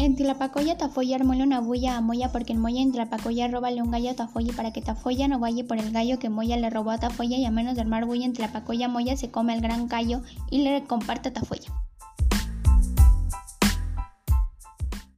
En Tlapacoya Tafoya armóle una bulla a Moya porque en Moya en Tlapacoya róbale un gallo a Tafoya para que Tafoya no vaya por el gallo que Moya le robó a Tafoya y a menos de armar bulla en Tlapacoya Moya se come el gran gallo y le comparte a Tafoya.